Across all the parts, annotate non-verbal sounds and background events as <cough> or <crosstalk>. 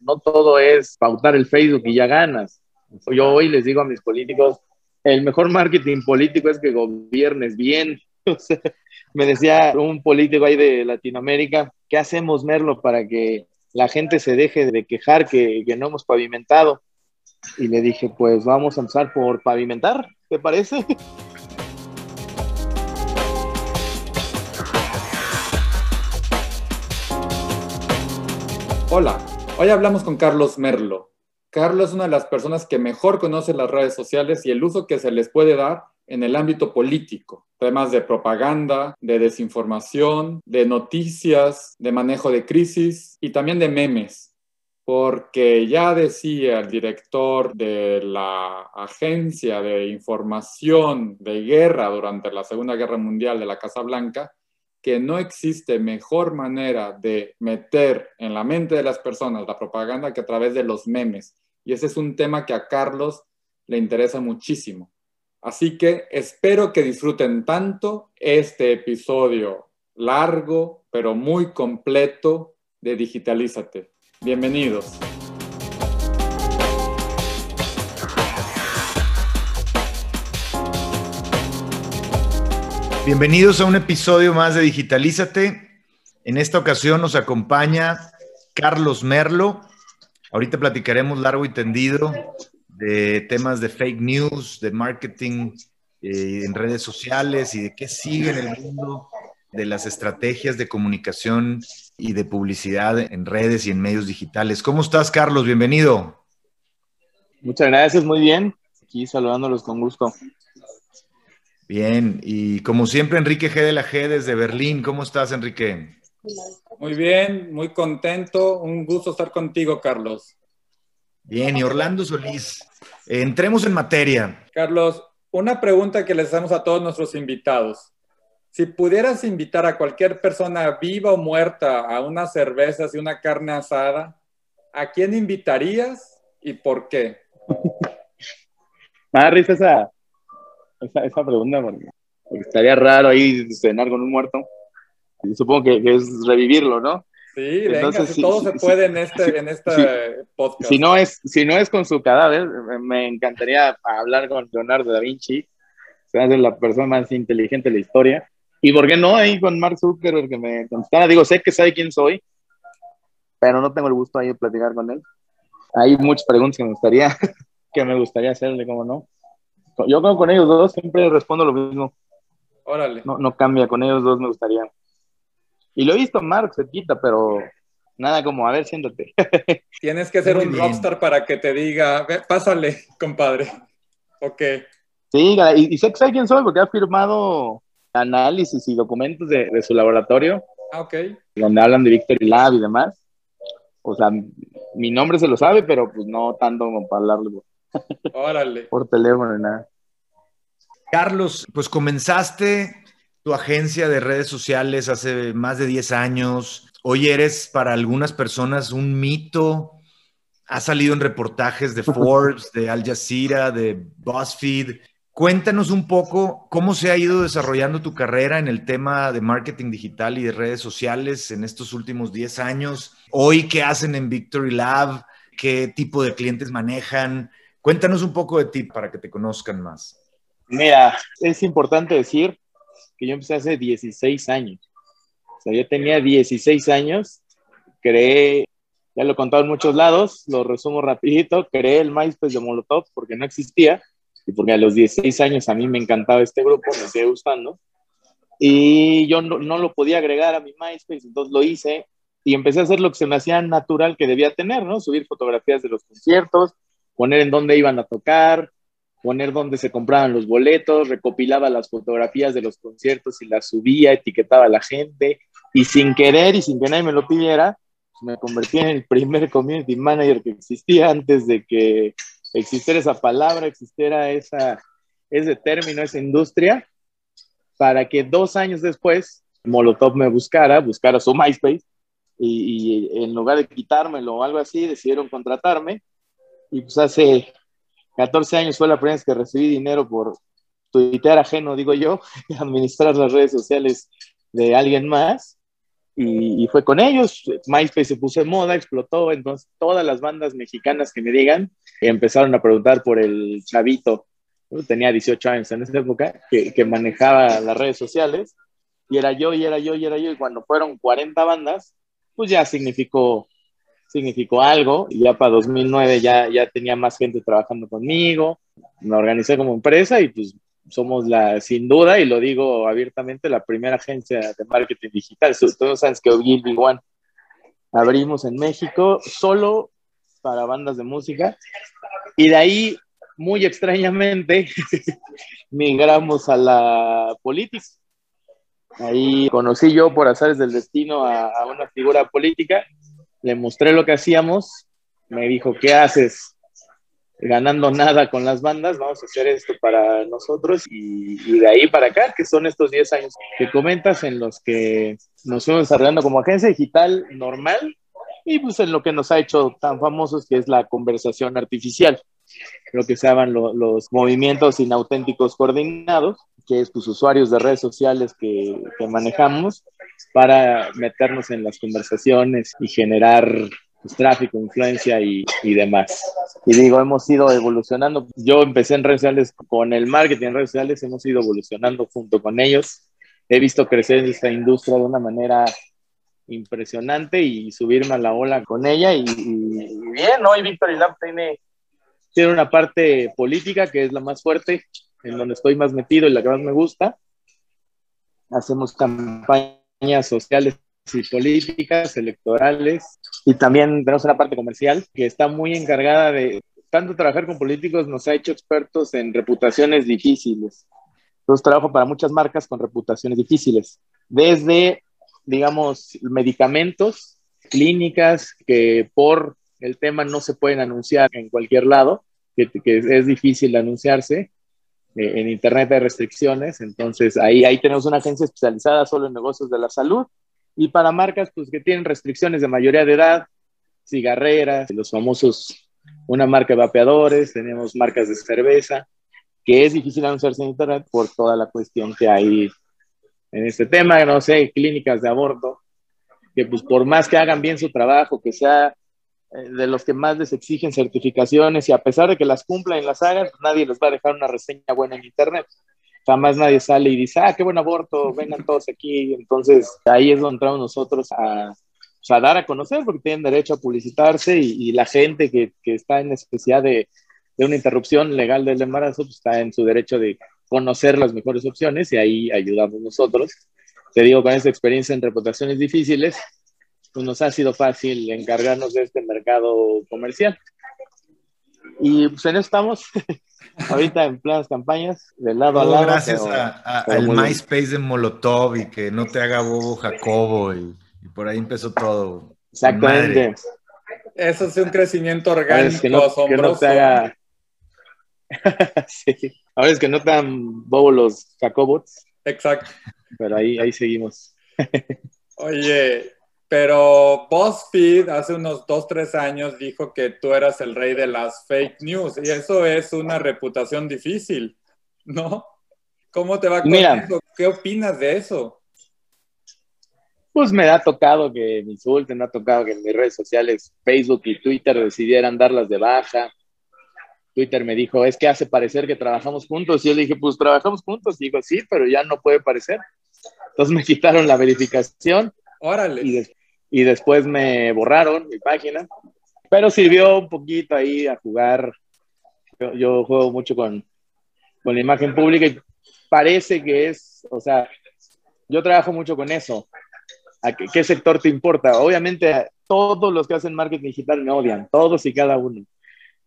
no todo es pautar el Facebook y ya ganas. Yo hoy les digo a mis políticos, el mejor marketing político es que gobiernes bien. <laughs> me decía un político ahí de Latinoamérica, ¿qué hacemos, Merlo, para que la gente se deje de quejar que, que no hemos pavimentado? Y le dije, pues vamos a empezar por pavimentar, ¿te parece? <laughs> Hola, hoy hablamos con Carlos Merlo. Carlos es una de las personas que mejor conoce las redes sociales y el uso que se les puede dar en el ámbito político, temas de propaganda, de desinformación, de noticias, de manejo de crisis y también de memes. Porque ya decía el director de la Agencia de Información de Guerra durante la Segunda Guerra Mundial de la Casa Blanca, que no existe mejor manera de meter en la mente de las personas la propaganda que a través de los memes. Y ese es un tema que a Carlos le interesa muchísimo. Así que espero que disfruten tanto este episodio largo, pero muy completo de Digitalízate. Bienvenidos. Bienvenidos a un episodio más de Digitalízate. En esta ocasión nos acompaña Carlos Merlo. Ahorita platicaremos largo y tendido de temas de fake news, de marketing eh, en redes sociales y de qué sigue en el mundo de las estrategias de comunicación y de publicidad en redes y en medios digitales. ¿Cómo estás, Carlos? Bienvenido. Muchas gracias, muy bien. Aquí saludándolos con gusto. Bien, y como siempre, Enrique G de la G desde Berlín. ¿Cómo estás, Enrique? Muy bien, muy contento. Un gusto estar contigo, Carlos. Bien, y Orlando Solís. Entremos en materia. Carlos, una pregunta que les hacemos a todos nuestros invitados. Si pudieras invitar a cualquier persona viva o muerta a unas cervezas y una carne asada, ¿a quién invitarías y por qué? <laughs> Me risa esa, esa, esa pregunta porque, estaría raro ahí cenar con un muerto. supongo que, es revivirlo, ¿no? Sí, venga, todo se puede en este, en este podcast. Si no, es, si no es con su cadáver, me encantaría hablar con Leonardo da Vinci, se hace la persona más inteligente de la historia. ¿Y por qué no ahí con Mark Zuckerberg que me contestara? Digo, sé que sabe quién soy, pero no tengo el gusto ahí de platicar con él. Hay muchas preguntas que me gustaría, <laughs> que me gustaría hacerle, como no. Yo creo con ellos dos siempre respondo lo mismo. Órale. No, no cambia, con ellos dos me gustaría. Y lo he visto Mark quita, pero nada como, a ver, siéntate. <laughs> Tienes que ser un rockstar para que te diga, pásale, compadre. Ok. Sí, y, sé que sabe quién soy porque ha firmado análisis y documentos de, de su laboratorio. Ah, ok. Donde hablan de Victory Lab y demás. O sea, mi nombre se lo sabe, pero pues no tanto como para hablarle. Órale. Por teléfono, nada. Carlos, pues comenzaste tu agencia de redes sociales hace más de 10 años. Hoy eres para algunas personas un mito. Has salido en reportajes de <laughs> Forbes, de Al Jazeera, de BuzzFeed. Cuéntanos un poco cómo se ha ido desarrollando tu carrera en el tema de marketing digital y de redes sociales en estos últimos 10 años. Hoy, ¿qué hacen en Victory Lab? ¿Qué tipo de clientes manejan? Cuéntanos un poco de ti para que te conozcan más. Mira, es importante decir que yo empecé hace 16 años. O sea, yo tenía 16 años, creé, ya lo he contado en muchos lados, lo resumo rapidito, creé el MySpace de Molotov porque no existía y porque a los 16 años a mí me encantaba este grupo, me sigue gustando. Y yo no, no lo podía agregar a mi MySpace, entonces lo hice y empecé a hacer lo que se me hacía natural que debía tener, ¿no? Subir fotografías de los conciertos, poner en dónde iban a tocar, poner dónde se compraban los boletos, recopilaba las fotografías de los conciertos y las subía, etiquetaba a la gente y sin querer y sin que nadie me lo pidiera, pues, me convertí en el primer community manager que existía antes de que existiera esa palabra, existiera esa, ese término, esa industria, para que dos años después Molotov me buscara, buscara su MySpace y, y en lugar de quitármelo o algo así, decidieron contratarme y pues hace 14 años fue la primera vez que recibí dinero por tuitear ajeno, digo yo, <laughs> administrar las redes sociales de alguien más. y, fue con ellos. MySpace se puso de moda, explotó, entonces todas las bandas mexicanas que me digan empezaron a preguntar por el chavito. tenía 18 años en esa época, que, que manejaba las redes sociales, y era yo, y era yo, y era yo, y cuando fueron 40 bandas, pues ya significó, significó algo, y ya para 2009 ya, ya tenía más gente trabajando conmigo, me organicé como empresa y pues somos la, sin duda, y lo digo abiertamente, la primera agencia de marketing digital. Todos saben que Ogilvy One abrimos en México solo para bandas de música y de ahí, muy extrañamente, <laughs> migramos a la política. Ahí conocí yo por azares del destino a, a una figura política, le mostré lo que hacíamos, me dijo, ¿qué haces? ganando nada con las bandas, vamos a hacer esto para nosotros y, de ahí para acá, que son estos 10 años que comentas en los que nos fuimos desarrollando como agencia digital normal y pues en lo que nos ha hecho tan famosos que es la conversación artificial, lo que se llaman los movimientos inauténticos coordinados, que es pues usuarios de redes sociales que manejamos para meternos en las conversaciones y generar pues, tráfico, influencia y, y, demás. Y digo, hemos ido evolucionando. Yo empecé en redes sociales con el marketing en redes sociales, hemos ido evolucionando junto con ellos. He visto crecer esta industria de una manera impresionante y subirme a la ola con ella. Y, bien, hoy Victory Lab tiene, tiene una parte política que es la más fuerte, en donde estoy más metido y la que más me gusta. Hacemos campañas sociales y políticas, electorales, y también tenemos una parte comercial que está muy encargada de, tanto trabajar con políticos nos ha hecho expertos en reputaciones difíciles. Entonces trabajo para muchas marcas con reputaciones difíciles, desde, digamos, medicamentos, clínicas que por el tema no se pueden anunciar en cualquier lado, que, es difícil anunciarse, en Internet hay restricciones, entonces ahí, ahí tenemos una agencia especializada solo en negocios de la salud y para marcas pues, que tienen restricciones de mayoría de edad, cigarreras, los famosos, una marca de vapeadores, tenemos marcas de cerveza, que es difícil anunciarse en Internet por toda la cuestión que hay en este tema, no sé, clínicas de aborto, que pues por más que hagan bien su trabajo, que sea eh, de los que más les exigen certificaciones y a pesar de que las cumplan y las hagan, pues, nadie les va a dejar una reseña buena en Internet jamás nadie sale y dice, ah, qué buen aborto, vengan todos aquí. Entonces ahí es donde entramos nosotros a, a dar a conocer, porque tienen derecho a publicitarse y, la gente que, que, está en necesidad de, de, una interrupción legal del embarazo, pues está en su derecho de conocer las mejores opciones y ahí ayudamos nosotros. Te digo, con esta experiencia en reputaciones difíciles, pues nos ha sido fácil encargarnos de este mercado comercial. Y pues en eso estamos. <laughs> ahorita en planas campañas, de lado a lado. Gracias al MySpace de Molotov y que no te haga bobo Jacobo y, por ahí empezó todo. Exactamente. Eso es un crecimiento orgánico, que no, te haga... sí. Ahora es que no te dan <laughs> bobo los Jacobots. Exacto. Pero ahí, ahí seguimos. <laughs> Oye, pero BuzzFeed hace unos dos, tres años dijo que tú eras el rey de las fake news y eso es una reputación difícil, ¿no? ¿Cómo te va con eso? ¿Qué opinas de eso? Pues me ha tocado que me insulten, me ha tocado que en mis redes sociales, Facebook y Twitter decidieran darlas de baja. Twitter me dijo, es que hace parecer que trabajamos juntos. Y yo le dije, pues trabajamos juntos. Y digo, sí, pero ya no puede parecer. Entonces me <laughs> quitaron la verificación. Órale. Y, y después me borraron mi página, pero sirvió un poquito ahí a jugar. Yo, juego mucho con, con la imagen pública y parece que es, o sea, yo trabajo mucho con eso. ¿A qué, sector te importa? Obviamente, todos los que hacen marketing digital me odian, todos y cada uno.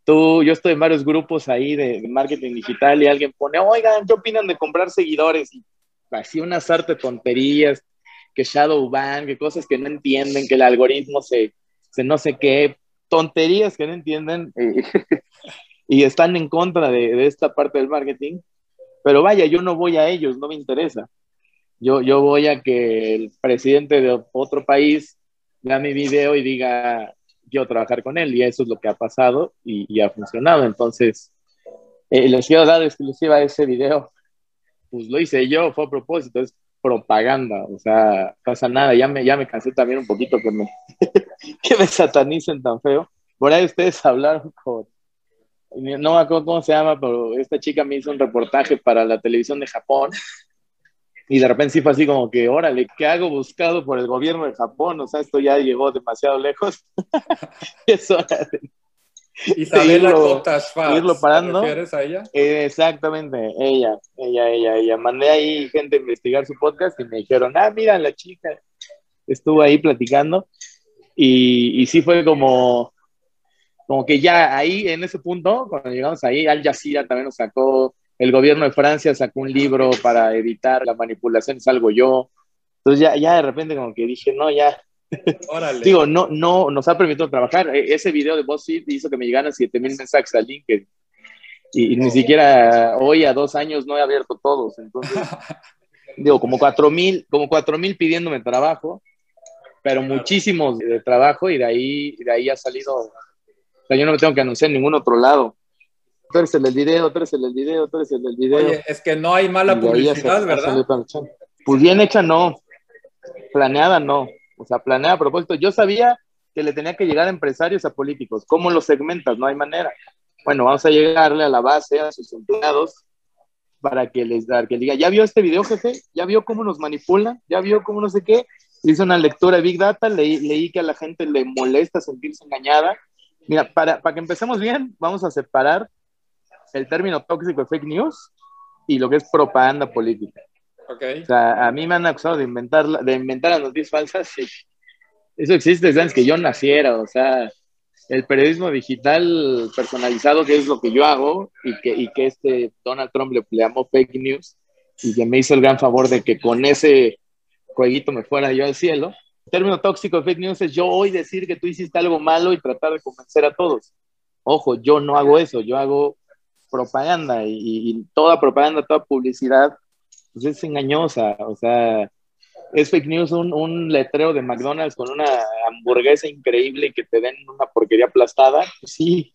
Tú, yo estoy en varios grupos ahí de, marketing digital y alguien pone, oigan, ¿qué opinan de comprar seguidores? Y así unas arte tonterías que shadow ban, que cosas que no entienden, que el algoritmo se, se no sé qué, tonterías que no entienden y <laughs> están en contra de, esta parte del marketing. Pero vaya, yo no voy a ellos, no me interesa. Yo, yo voy a que el presidente de otro país vea mi video y diga, quiero trabajar con él. Y eso es lo que ha pasado y, y ha funcionado. Entonces, eh, les quiero dar exclusiva ese video. Pues lo hice yo, fue a propósito. Propaganda, o sea, pasa nada, ya me, ya me cansé también un poquito que me, <laughs> que me satanicen tan feo. Por ahí ustedes hablaron con, no me acuerdo cómo se llama, pero esta chica me hizo un reportaje para la televisión de Japón y de repente sí fue así como que, órale, ¿qué hago buscado por el gobierno de Japón? O sea, esto ya llegó demasiado lejos. <laughs> es hora de, Isabela irlo parando. ¿Te refieres a ella? Eh, exactamente, ella, ella, ella, ella. Mandé ahí gente a investigar su podcast y me dijeron, ah, mira, la chica estuvo ahí platicando y, y sí fue como, como que ya ahí, en ese punto, cuando llegamos ahí, Al Jazeera también nos sacó, el gobierno de Francia sacó un libro para evitar la manipulación, salgo yo. Entonces ya, ya de repente como que dije, no, ya, Órale. Digo, no, no nos ha permitido trabajar. E- Ese video de BuzzFeed hizo que me llegaran 7000 mensajes al LinkedIn. Y, y ni siquiera hoy, a dos años, no he abierto todos. Entonces, <laughs> digo, como 4000 como 4000 pidiéndome trabajo, pero muchísimos de trabajo y de ahí, de ahí ha salido. O sea, yo no me tengo que anunciar en ningún otro lado. Tú eres el del video, tú eres el del video, tú eres el del video. Oye, es que no hay mala publicidad, ¿verdad? Pues bien hecha, no. Planeada, no. O sea, planeada a propósito. Yo sabía que le tenía que llegar a empresarios, a políticos. ¿Cómo los segmentas? No hay manera. Bueno, vamos a llegarle a la base, a sus empleados, para que les da, que diga, ¿ya vio este video, jefe? ¿Ya vio cómo nos manipulan? ¿Ya vio cómo no sé qué? Hice una lectura de Big Data, leí, leí que a la gente le molesta sentirse engañada. Mira, para, para que empecemos bien, vamos a separar el término tóxico de fake news y lo que es propaganda política. Ok. O sea, a mí me han acusado de inventar, de inventar las noticias falsas eso existe desde antes que yo naciera. O sea, el periodismo digital personalizado, que es lo que yo hago y que, y que este Donald Trump le, le llamó fake news y que me hizo el gran favor de que con ese jueguito me fuera yo al cielo. El término tóxico de fake news es yo hoy decir que tú hiciste algo malo y tratar de convencer a todos. Ojo, yo no hago eso, yo hago propaganda y, y toda propaganda, toda publicidad pues es engañosa, o sea, es fake news un, un letrero de McDonald's con una hamburguesa increíble y que te den una porquería aplastada. Sí,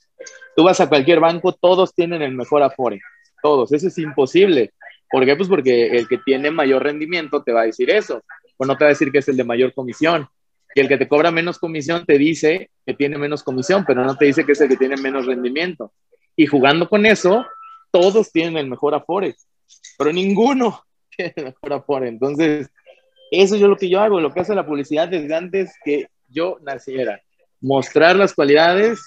tú vas a cualquier banco, todos tienen el mejor afore, todos, eso es imposible. ¿Por qué? Pues porque el que tiene mayor rendimiento te va a decir eso, o no te va a decir que es el de mayor comisión. Y el que te cobra menos comisión te dice que tiene menos comisión, pero no te dice que es el que tiene menos rendimiento. Y jugando con eso, todos tienen el mejor afore, pero ninguno <laughs> mejor afore. Entonces, eso es lo que yo hago, lo que hace la publicidad desde antes que yo naciera. Mostrar las cualidades,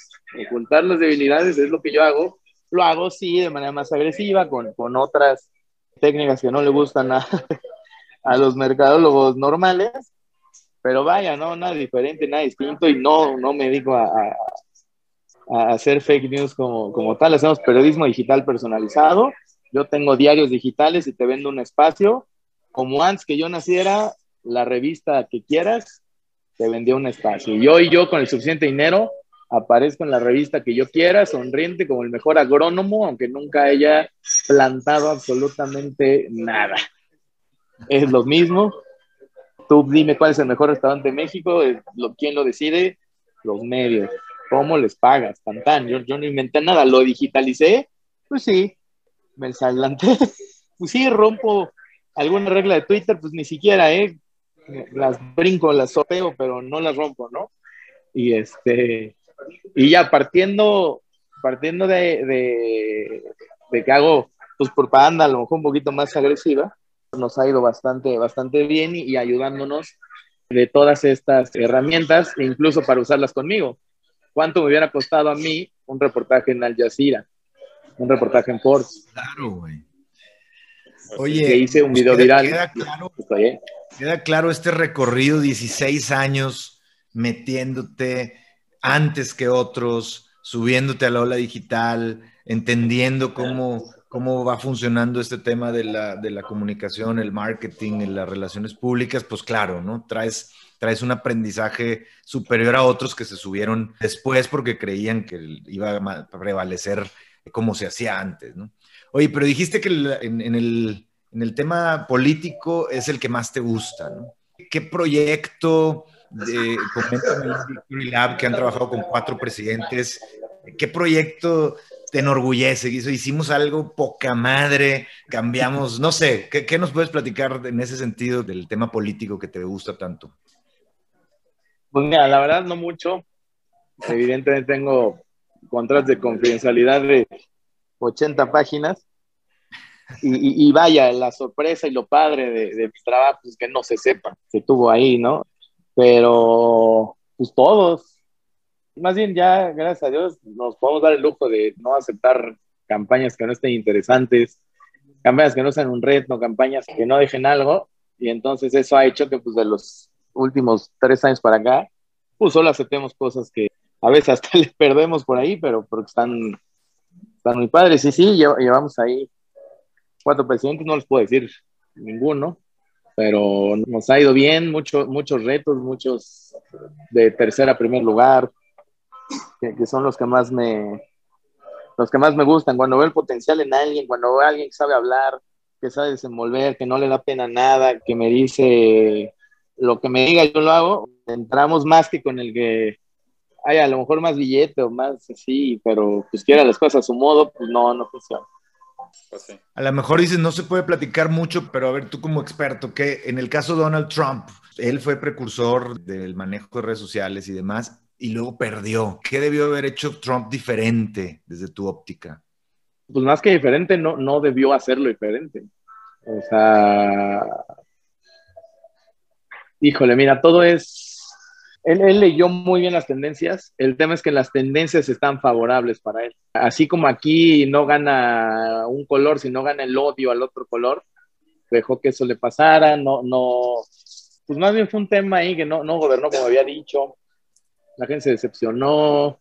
ocultar las debilidades, es lo que yo hago. Lo hago, sí, de manera más agresiva, con, con otras técnicas que no le gustan a, <laughs> a los mercadólogos normales, pero vaya, no, nada diferente, nada distinto, y no, no me dedico a, a, a hacer fake news como, como tal, hacemos periodismo digital personalizado, yo tengo diarios digitales y te vendo un espacio, como antes que yo naciera, la revista que quieras, te vendía un espacio. Y hoy yo con el suficiente dinero aparezco en la revista que yo quiera, sonriente como el mejor agrónomo, aunque nunca haya plantado absolutamente nada. Es lo mismo. Tú dime cuál es el mejor restaurante de México, ¿quién lo decide? Los medios. ¿Cómo les pagas? Tan, tan. Yo, yo no inventé nada, lo digitalicé. Pues sí, me adelanté. <laughs> Pues sí, rompo alguna regla de Twitter, pues ni siquiera, ¿eh? Las brinco, las sopeo, pero no las rompo, ¿no? Y este, y ya partiendo, partiendo de, de, de que hago pues propaganda a lo mejor un poquito más agresiva, nos ha ido bastante, bastante bien y, y ayudándonos de todas estas herramientas, incluso para usarlas conmigo. ¿Cuánto me hubiera costado a mí un reportaje en Al Jazeera? Un reportaje en Forbes, Claro, güey. que Oye, hice un pues video queda- viral. Queda claro, Estoy, ¿eh? queda claro este recorrido, 16 años metiéndote antes que otros, subiéndote a la ola digital, entendiendo cómo, cómo va funcionando este tema de la, de la comunicación, el marketing, en las relaciones públicas, pues claro, ¿no? Traes, traes un aprendizaje superior a otros que se subieron después porque creían que iba a prevalecer como se hacía antes, ¿no? Oye, pero dijiste que en, el, en el tema político es el que más te gusta, ¿no? ¿Qué proyecto, de, Victory Lab, que han trabajado con cuatro presidentes, qué proyecto te enorgullece? Hicimos algo poca madre, cambiamos, no sé, ¿qué, ¿qué, nos puedes platicar en ese sentido del tema político que te gusta tanto? Pues mira, la verdad no mucho. Evidentemente tengo contratos de confidencialidad de 80 páginas. Y, vaya, la sorpresa y lo padre de, de trabajos es que no se sepa que estuvo ahí, ¿no? Pero, pues todos, más bien ya, gracias a Dios, nos podemos dar el lujo de no aceptar campañas que no estén interesantes, campañas que no sean un reto, campañas que no dejen algo, y entonces eso ha hecho que pues de los últimos tres años para acá, pues solo aceptemos cosas que a veces hasta <laughs> les perdemos por ahí, pero porque están, están muy padres. Y sí, llevamos ahí cuatro presidentes, no les puedo decir ninguno, pero nos ha ido bien, mucho, muchos retos, muchos de tercera a primer lugar, que, son los que más me los que más me gustan, cuando veo el potencial en alguien, cuando veo a alguien que sabe hablar, que sabe desenvolver, que no le da pena nada, que me dice lo que me diga, yo lo hago, entramos más que con el que hay a lo mejor más billete o más así, pero pues quiera las cosas a su modo, pues no, no funciona. Pues a lo mejor dices, no se puede platicar mucho, pero a ver, tú como experto, que en el caso de Donald Trump, él fue precursor del manejo de redes sociales y demás, y luego perdió. ¿Qué debió haber hecho Trump diferente desde tu óptica? Pues más que diferente, no, no debió hacerlo diferente. O sea, híjole, mira, todo es... Él, leyó muy bien las tendencias. El tema es que las tendencias están favorables para él. Así como aquí no gana un color, sino gana el odio al otro color, dejó que eso le pasara, no, no, pues más bien fue un tema ahí que no, no gobernó como había dicho la gente se decepcionó.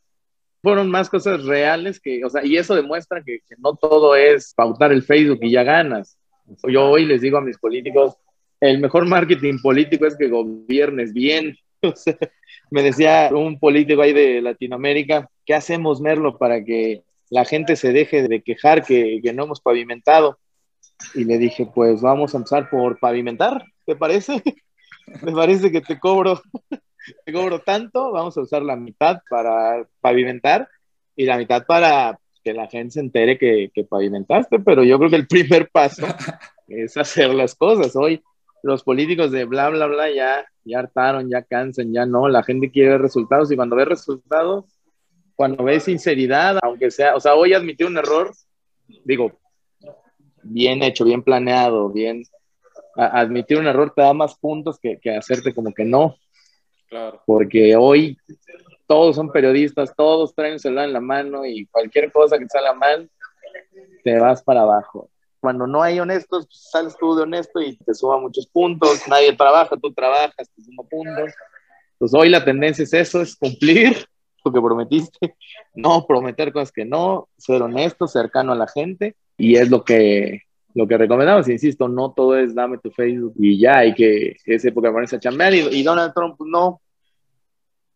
Fueron más cosas reales que, o sea, y eso demuestra que, no todo es pautar el Facebook y ya ganas. Yo hoy les digo a mis políticos, el mejor marketing político es que gobiernes bien. <laughs> me decía un político ahí de Latinoamérica, ¿qué hacemos, Merlo, para que la gente se deje de quejar que, que no hemos pavimentado? Y le dije, pues vamos a empezar por pavimentar, ¿te parece? <laughs> Me parece que te cobro <laughs> te cobro tanto, vamos a usar la mitad para pavimentar y la mitad para que la gente se entere que, que pavimentaste, pero yo creo que el primer paso es hacer las cosas. Hoy los políticos de bla, bla, bla ya, ya hartaron, ya cansan, ya no, la gente quiere ver resultados y cuando ve resultados, cuando ve sinceridad, aunque sea, o sea, hoy admití un error, digo, bien hecho, bien planeado, bien, admitir un error te da más puntos que, que hacerte como que no. Porque hoy todos son periodistas, todos traen un celular en la mano y cualquier cosa que salga mal, te vas para abajo. Cuando no hay honestos, pues, sales tú de honesto y te suba muchos puntos. Nadie trabaja, tú trabajas, te suma puntos. Pues hoy la tendencia es eso, es cumplir <laughs> lo que prometiste, no prometer cosas que no, ser honesto, cercano a la gente y es lo que lo que recomendamos, insisto, no todo es dame tu Facebook y ya, hay que, ese época ponerse a chambear y, Donald Trump pues, no,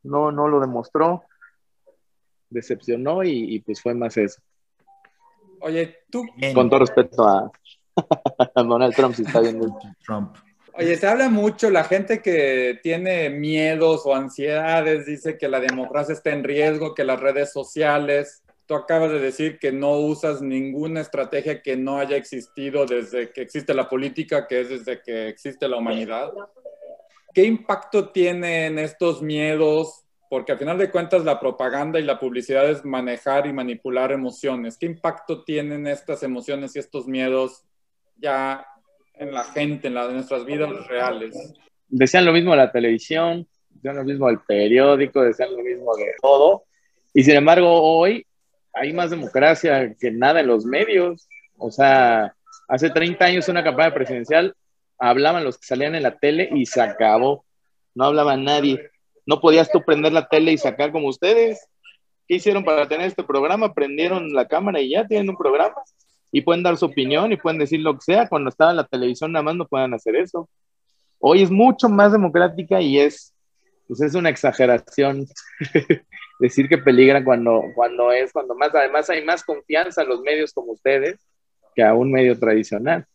no, no lo demostró, decepcionó y, pues fue más eso. Oye, tú... Con todo respeto a, <laughs> Donald Trump, si está viendo Trump. Oye, se habla mucho, la gente que tiene miedos o ansiedades dice que la democracia está en riesgo, que las redes sociales Tú acabas de decir que no usas ninguna estrategia que no haya existido desde que existe la política, que es desde que existe la humanidad. ¿Qué impacto tienen estos miedos? Porque al final de cuentas la propaganda y la publicidad es manejar y manipular emociones. ¿Qué impacto tienen estas emociones y estos miedos ya en la gente, en, en nuestras vidas reales? Decían lo mismo la televisión, decían lo mismo del periódico, decían lo mismo de todo. Y sin embargo, hoy hay más democracia que nada en los medios. O sea, hace 30 años una campaña presidencial hablaban los que salían en la tele y se acabó. No hablaba nadie. No podías tú prender la tele y sacar como ustedes. ¿Qué hicieron para tener este programa? Prendieron la cámara y ya tienen un programa. Y pueden dar su opinión y pueden decir lo que sea. Cuando estaba en la televisión nada más no pueden hacer eso. Hoy es mucho más democrática y es, pues es una exageración <laughs> decir que peligra cuando, cuando es, cuando más, además hay más confianza en los medios como ustedes que a un medio tradicional.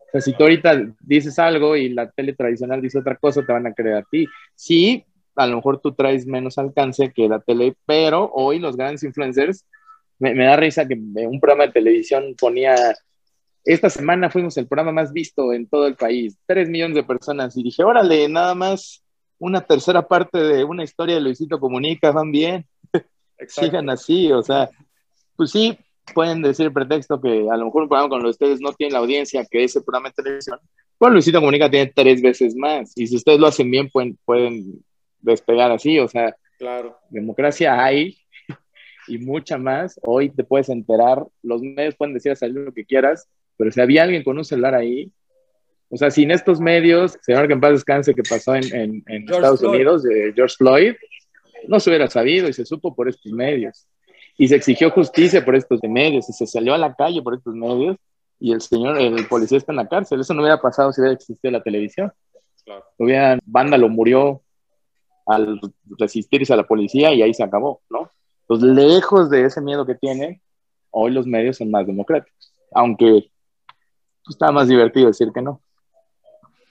O sea, si tú ahorita dices algo y la tele tradicional dice otra cosa, te van a creer a ti. Sí, a lo mejor tú traes menos alcance que la tele, pero hoy los grandes influencers me, me, da risa que un programa de televisión ponía, esta semana fuimos el programa más visto en todo el país, tres millones de personas, y dije, órale, nada más una tercera parte de una historia de Luisito Comunica, van bien, <laughs> sigan así, o sea, pues sí, pueden decir pretexto que a lo mejor un programa con ustedes no tiene la audiencia que ese programa de televisión, pues Luisito Comunica tiene tres veces más, y si ustedes lo hacen bien, pueden, pueden despegar así, o sea, claro. democracia hay, y mucha más. Hoy te puedes enterar, los medios pueden decir a salir lo que quieras, pero si había alguien con un celular ahí, o sea, sin estos medios, señor que en paz descanse que pasó en, en, en Estados Floyd. Unidos, de George Floyd, no se hubiera sabido y se supo por estos medios. Y se exigió justicia por estos medios y se salió a la calle por estos medios y el señor, el policía está en la cárcel. Eso no hubiera pasado si hubiera existido la televisión. Claro. Hubiera, Vándalo murió al resistirse a la policía y ahí se acabó, ¿no? Entonces, lejos de ese miedo que tiene, hoy los medios son más democráticos, aunque pues, está más divertido decir que no.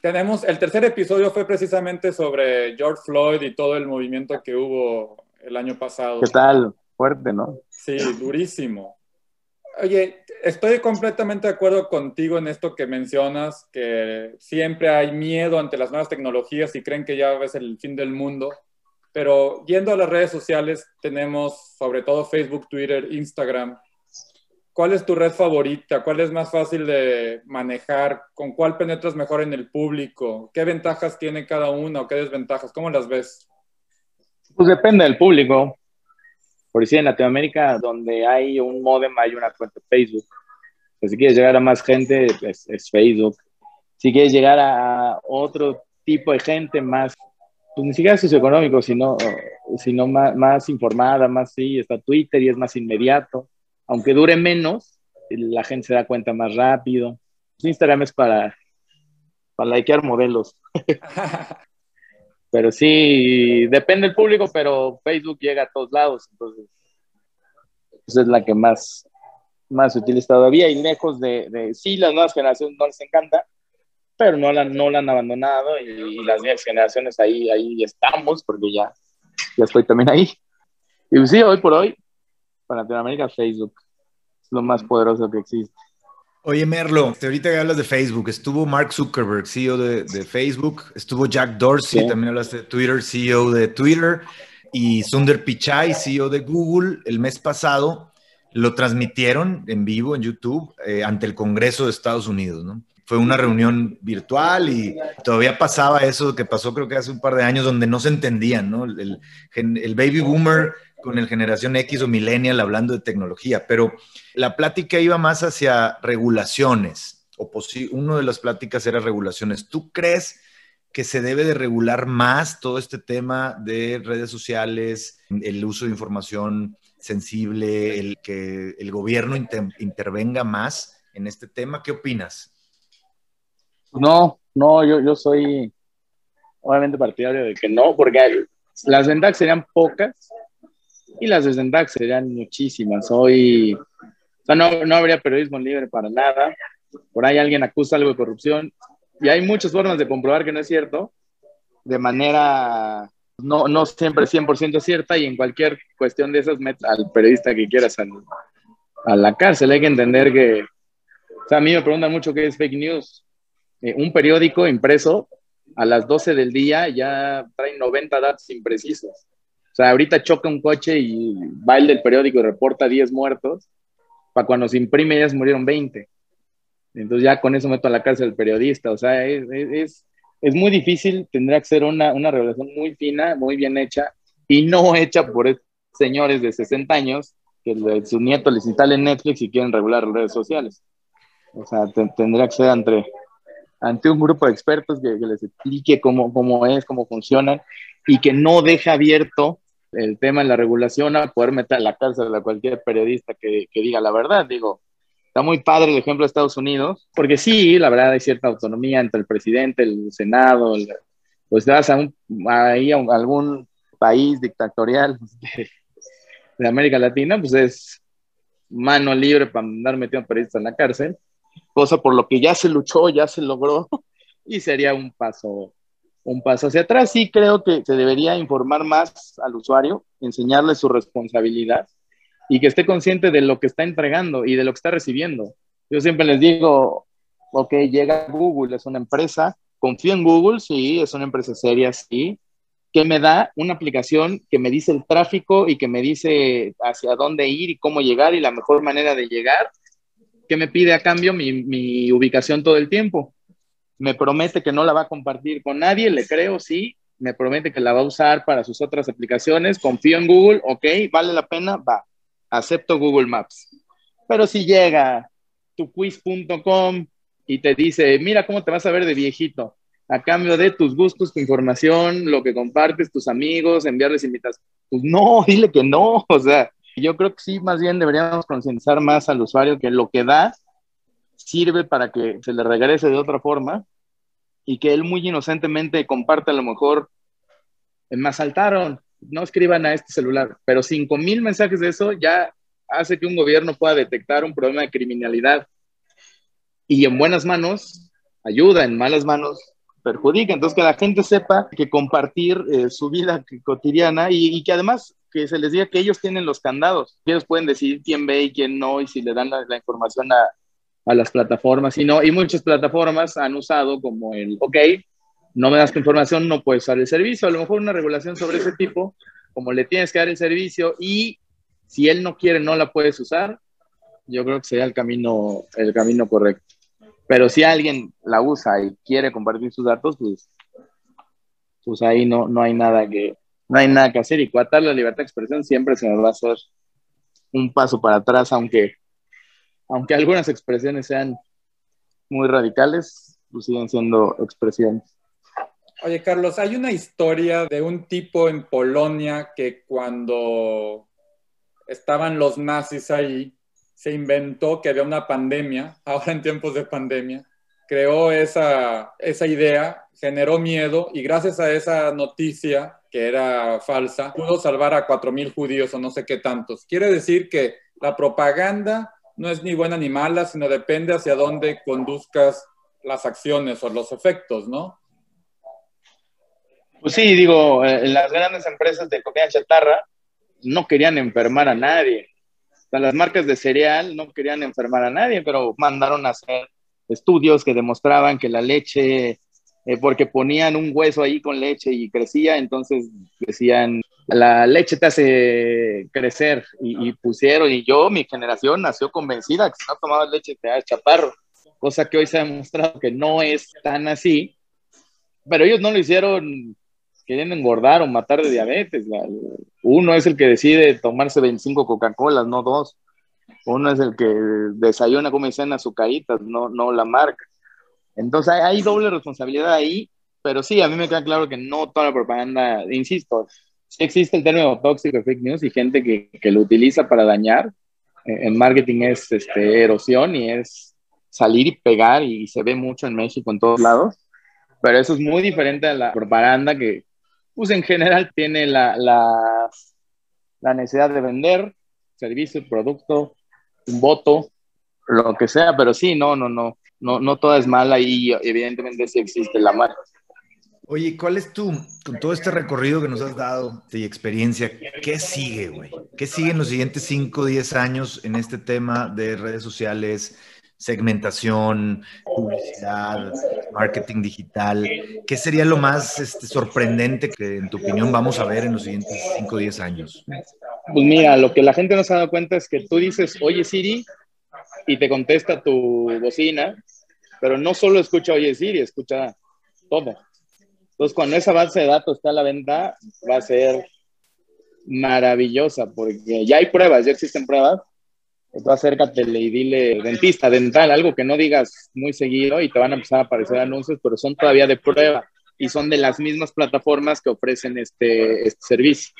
Tenemos, el tercer episodio fue precisamente sobre George Floyd y todo el movimiento que hubo el año pasado. ¿Qué tal? Fuerte, ¿no? Sí, durísimo. Oye, estoy completamente de acuerdo contigo en esto que mencionas, que siempre hay miedo ante las nuevas tecnologías y creen que ya es el fin del mundo. Pero yendo a las redes sociales, tenemos sobre todo Facebook, Twitter, Instagram. ¿Cuál es tu red favorita? ¿Cuál es más fácil de manejar? ¿Con cuál penetras mejor en el público? ¿Qué ventajas tiene cada una o qué desventajas? ¿Cómo las ves? Pues depende del público. Por decir, en Latinoamérica, donde hay un modem, hay una cuenta de Facebook. Pues si quieres llegar a más gente, es, es Facebook. Si quieres llegar a otro tipo de gente más pues ni siquiera socioeconómico, sino, sino más, más, informada, más sí, está Twitter y es más inmediato. Aunque dure menos, la gente se da cuenta más rápido. Instagram es para, para likear modelos. <laughs> pero sí, depende del público, pero Facebook llega a todos lados, entonces pues es la que más, más utiliza todavía y lejos de, de, sí, las nuevas generaciones no les encanta, pero no la, no la han abandonado y, y las nuevas generaciones ahí, ahí estamos, porque ya, ya estoy también ahí. Y pues sí, hoy por hoy, para Latinoamérica, Facebook es lo más poderoso que existe. Oye, Merlo, ahorita que hablas de Facebook, estuvo Mark Zuckerberg, CEO de, de Facebook, estuvo Jack Dorsey, sí. también hablaste de Twitter, CEO de Twitter, y Sundar Pichai, CEO de Google, el mes pasado lo transmitieron en vivo en YouTube eh, ante el Congreso de Estados Unidos, ¿no? Fue una reunión virtual y todavía pasaba eso que pasó creo que hace un par de años donde no se entendían, ¿no? El, baby boomer con el generación X o millennial hablando de tecnología, pero la plática iba más hacia regulaciones, o una de las pláticas era regulaciones. ¿Tú crees que se debe de regular más todo este tema de redes sociales, el uso de información sensible, el que el gobierno inter intervenga más en este tema? ¿Qué opinas? No, no, yo, yo soy obviamente partidario de que no, porque las ventajas serían pocas y las desventajas serían muchísimas. Hoy, o sea, no, no habría periodismo libre para nada. Por ahí alguien acusa algo de corrupción y hay muchas formas de comprobar que no es cierto, de manera no, no siempre 100% cierta y en cualquier cuestión de esas metes al periodista que quieras al, a la cárcel. Hay que entender que, o sea, a mí me preguntan mucho qué es fake news. Eh, un periódico impreso a las 12 del día ya trae 90 datos imprecisos. O sea, ahorita choca un coche y va el del periódico y reporta 10 muertos. Para cuando se imprime ya se murieron 20. Entonces ya con eso meto a la cárcel al periodista. O sea, es, es muy difícil, tendría que ser una, una revelación muy fina, muy bien hecha y no <laughs> hecha por señores de 60 años que le, sus nietos les instalen Netflix y quieren regular redes sociales. O sea, te, tendría que ser entre, ante un grupo de expertos que, que les explique cómo, cómo es, cómo funcionan y que no deja abierto el tema de la regulación a poder meter a la cárcel a cualquier periodista que, que diga la verdad. Digo, está muy padre el ejemplo de Estados Unidos, porque sí, la verdad hay cierta autonomía entre el presidente, el Senado, el, pues vas a un, algún país dictatorial de, de, América Latina, pues es mano libre para andar metiendo periodistas en la cárcel, cosa por lo que ya se luchó, ya se logró, <laughs> y sería un paso un paso hacia atrás. Sí creo que se debería informar más al usuario, enseñarle su responsabilidad y que esté consciente de lo que está entregando y de lo que está recibiendo. Yo siempre les digo, ok, llega Google, es una empresa, confío en Google, sí, es una empresa seria, sí, que me da una aplicación que me dice el tráfico y que me dice hacia dónde ir y cómo llegar y la mejor manera de llegar, que me pide a cambio mi, mi ubicación todo el tiempo. Me promete que no la va a compartir con nadie, le creo, sí, me promete que la va a usar para sus otras aplicaciones, confío en Google, ok, vale la pena, va, acepto Google Maps. Pero si llega tuquiz.com y te dice, mira cómo te vas a ver de viejito, a cambio de tus gustos, tu información, lo que compartes, tus amigos, enviarles invitaciones, pues no, <laughs> dile que no, o sea, yo creo que sí, más bien deberíamos concientizar más al usuario que lo que da sirve para que se le regrese de otra forma y que él muy inocentemente comparte a lo mejor, me asaltaron, no escriban a este celular, pero 5 mil mensajes de eso ya hace que un gobierno pueda detectar un problema de criminalidad. Y en buenas manos ayuda, en malas manos perjudica. Entonces, que la gente sepa que compartir eh, su vida cotidiana y, que además que se les diga que ellos tienen los candados. Ellos pueden decidir quién ve y quién no y si le dan la, información a, a, las plataformas. Y, no, y muchas plataformas han usado como el, ok, no me das tu información, no puedes usar el servicio. A lo mejor una regulación sobre ese tipo, como le tienes que dar el servicio y si él no quiere, no la puedes usar, yo creo que sería el camino, el camino correcto. Pero si alguien la usa y quiere compartir sus datos, pues, pues ahí no, no hay nada que, no hay nada que hacer. Y coatar la libertad de expresión siempre se me va a hacer un paso para atrás, aunque, aunque algunas expresiones sean muy radicales, pues siguen siendo expresiones. Oye, Carlos, hay una historia de un tipo en Polonia que cuando estaban los nazis ahí, se inventó que había una pandemia, <laughs> ahora en tiempos de pandemia, creó esa, esa idea, generó miedo y gracias a esa noticia que era falsa, pudo salvar a 4.000 judíos o no sé qué tantos. Quiere decir que la propaganda no es ni buena ni mala, sino depende hacia dónde conduzcas las acciones o los efectos, ¿no? Pues sí, digo, eh, las grandes empresas de comida chatarra no querían enfermar a nadie. Las marcas de cereal no querían enfermar a nadie, pero mandaron a hacer estudios que demostraban que la leche, eh, porque ponían un hueso ahí con leche y crecía, entonces decían, la leche te hace crecer y, pusieron, y yo, mi generación nació convencida que si no tomabas leche te da chaparro, cosa que hoy se ha demostrado que no es tan así, pero ellos no lo hicieron queriendo engordar o matar de diabetes. Uno es el que decide tomarse 25 Coca-Colas, no dos. Uno es el que desayuna, come cena azucaritas, no, no la marca. Entonces hay, doble responsabilidad ahí, pero sí, a mí me queda claro que no toda la propaganda, insisto, sí existe el término tóxico, fake news y gente que, que lo utiliza para dañar. Eh, en marketing es este, erosión y es salir y pegar y se ve mucho en México en todos lados, pero eso es muy diferente a la propaganda que, pues en general tiene la, la, la necesidad de vender servicio, producto, un voto, lo que sea, pero sí, no, no, no, no, no toda es mala y evidentemente sí existe la mala. Oye, ¿cuál es tu, con todo este recorrido que nos has dado y experiencia, qué sigue, güey? ¿Qué sigue en los siguientes 5 o 10 años en este tema de redes sociales, segmentación, publicidad, marketing digital. ¿Qué sería lo más este, sorprendente que en tu opinión vamos a ver en los siguientes 5 o 10 años? Pues mira, lo que la gente no se ha dado cuenta es que tú dices, oye Siri, y te contesta tu bocina, pero no solo escucha oye Siri, escucha todo. Entonces, cuando esa base de datos está a la venta, va a ser maravillosa, porque ya hay pruebas, ya existen pruebas tú acércatele y dile dentista, dental, algo que no digas muy seguido y te van a empezar a aparecer anuncios, pero son todavía de prueba y son de las mismas plataformas que ofrecen este, este servicio.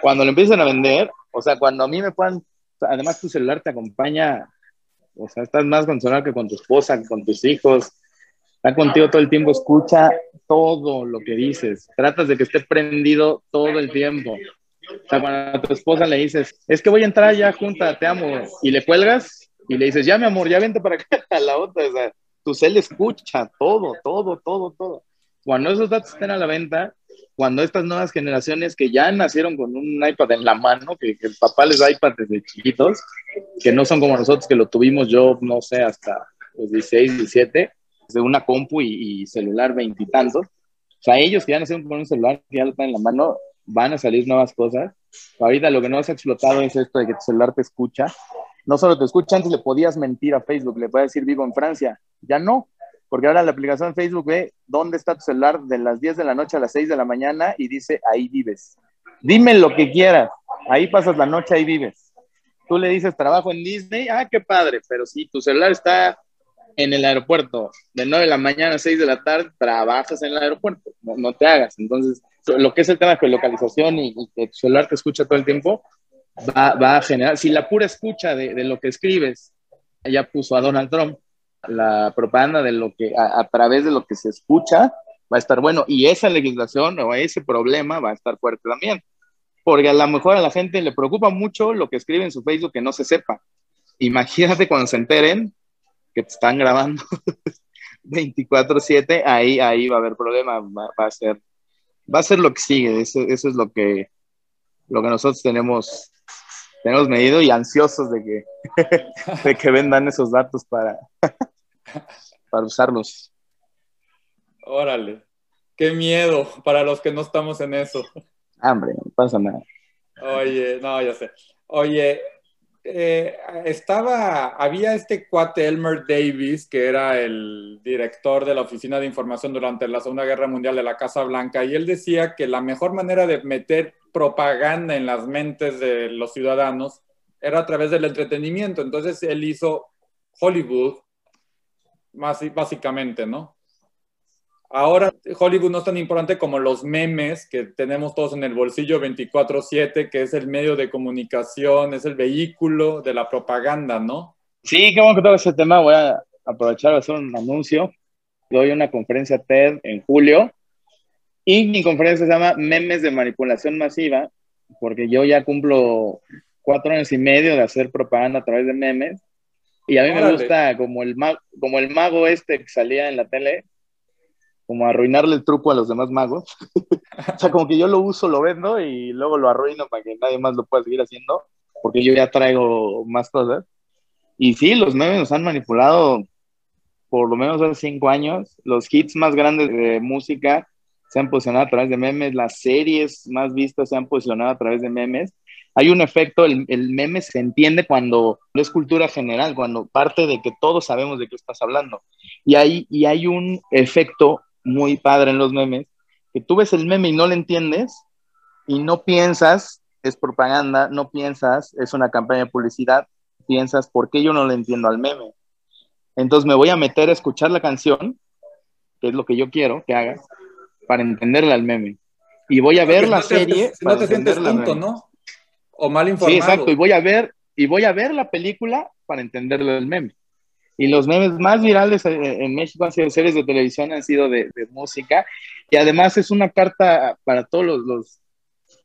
Cuando lo empiezan a vender, o sea, cuando a mí me puedan, además tu celular te acompaña, o sea, estás más con celular que con tu esposa, que con tus hijos, está contigo todo el tiempo, escucha todo lo que dices, tratas de que esté prendido todo el tiempo. O sea, cuando a tu esposa le dices, es que voy a entrar ya junta, te amo, y le cuelgas y le dices, ya mi amor, ya vente para acá <laughs> a la otra. O sea, tu cel escucha todo, todo, todo, todo. Cuando esos datos estén a la venta, cuando estas nuevas generaciones que ya nacieron con un iPad en la mano, que, el papá les da iPad desde chiquitos, que no son como nosotros que lo tuvimos yo, no sé, hasta los 16, 17, de una compu y, celular veintitantos. O sea, ellos que ya nacieron con un celular, que ya lo están en la mano, van a salir nuevas cosas. Ahorita lo que no se ha explotado es esto de que tu celular te escucha. No solo te escucha, antes le podías mentir a Facebook, le podías decir vivo en Francia. Ya no, porque ahora la aplicación de Facebook ve dónde está tu celular de las 10 de la noche a las 6 de la mañana y dice, ahí vives. Dime lo que quieras, ahí pasas la noche, ahí vives. Tú le dices, trabajo en Disney, ah, qué padre, pero si tu celular está en el aeropuerto. De 9 de la mañana a 6 de la tarde, trabajas en el aeropuerto, no, te hagas. Entonces, lo que es el tema de geolocalización y, que tu celular te escucha todo el tiempo, va, a generar, si la pura escucha de, de lo que escribes, ya puso a Donald Trump, la propaganda de lo que a, través de lo que se escucha va a estar bueno. Y esa legislación o ese problema va a estar fuerte también. Porque a lo mejor a la gente le preocupa mucho lo que escribe en su Facebook que no se sepa. Imagínate cuando se enteren que te están grabando <laughs> 24/7 ahí ahí va a haber problema va, a ser va a ser lo que sigue eso, eso es lo que lo que nosotros tenemos tenemos medido y ansiosos de que, <laughs> de que vendan esos datos para, <laughs> para usarlos. Órale, qué miedo para los que no estamos en eso. Hambre, no pasa nada. Oye, no, ya sé. Oye, eh, estaba, había este cuate Elmer Davis, que era el director de la Oficina de Información durante la Segunda Guerra Mundial de la Casa Blanca, y él decía que la mejor manera de meter propaganda en las mentes de los ciudadanos era a través del entretenimiento. Entonces él hizo Hollywood, más básicamente, ¿no? Ahora Hollywood no es tan importante como los memes que tenemos todos en el bolsillo 24/7, que es el medio de comunicación, es el vehículo de la propaganda, ¿no? Sí, qué bueno que todo ese tema. Voy a aprovechar de hacer un anuncio. Doy una conferencia TED en julio y mi conferencia se llama Memes de Manipulación Masiva, porque yo ya cumplo cuatro años y medio de hacer propaganda a través de memes. Y a mí me gusta como el, mago, como el mago este que salía en la tele, como arruinarle el truco a los demás magos. <laughs> o sea, como que yo lo uso, lo vendo y luego lo arruino para que nadie más lo pueda seguir haciendo, porque yo ya traigo más cosas. Y sí, los memes nos han manipulado por lo menos hace cinco años. Los hits más grandes de música se han posicionado a través de memes, las series más vistas se han posicionado a través de memes. Hay un efecto, el, meme se entiende cuando es cultura general, cuando parte de que todos sabemos de qué estás hablando. Y hay, y hay un efecto muy padre en los memes, que tú ves el meme y no lo entiendes y no piensas, es propaganda, no piensas, es una campaña de publicidad, piensas, ¿por qué yo no le entiendo al meme? Entonces me voy a meter a escuchar la canción, que es lo que yo quiero que hagas, para entenderle al meme. Y voy a ver la serie. no te sientes tonto, ¿no? O mal informado. Sí, exacto. Y voy a ver, y voy a ver la película para entenderle al meme. Y los memes más virales en México han sido series de televisión, han sido de, música. Y además es una carta para todos los, los